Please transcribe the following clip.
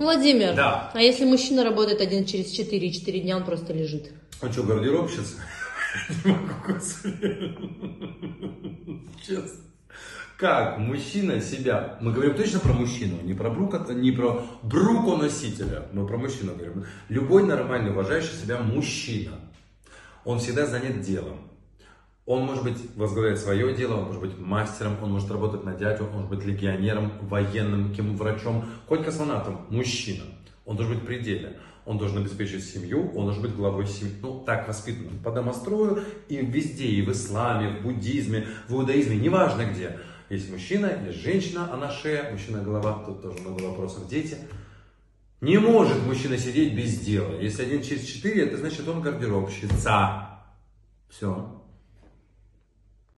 Владимир, Да. а если мужчина работает один через четыре, и четыре дня он просто лежит? А что? Не могу себе. Честно. Как мужчина себя... Мы говорим точно про мужчину, не про брука, не про бруконосителя. Мы про мужчину говорим. Любой нормальный, уважающий себя мужчина, он всегда занят делом. Он может быть возглавляет свое дело, он может быть мастером, он может работать на дядю, он может быть легионером, военным, кем врачом, хоть космонавтом. Мужчина. Он должен быть в пределе. Он должен обеспечить семью, он должен быть главой семьи. Ну, так воспитан по домострою и везде, и в исламе, в буддизме, в иудаизме, неважно где. Есть мужчина, есть женщина, а на шее, мужчина голова, тут тоже много вопросов, дети. Не может мужчина сидеть без дела. Если один через четыре, это значит он гардеробщица. Все.